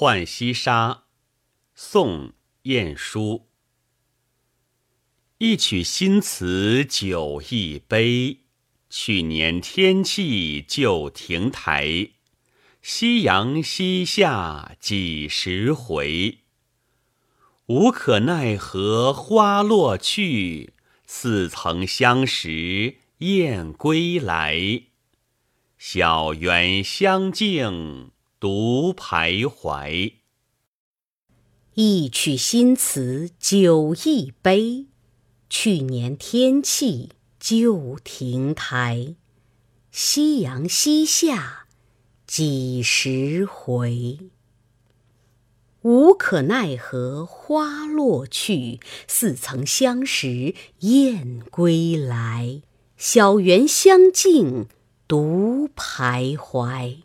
浣溪沙，宋·晏殊。一曲新词酒一杯，去年天气旧亭台。夕阳西下几时回？无可奈何花落去，似曾相识燕归来。小园香径独徘徊。一曲新词酒一杯，去年天气旧亭台。夕阳西下几时回？无可奈何花落去，似曾相识燕归来。小园香径独徘徊。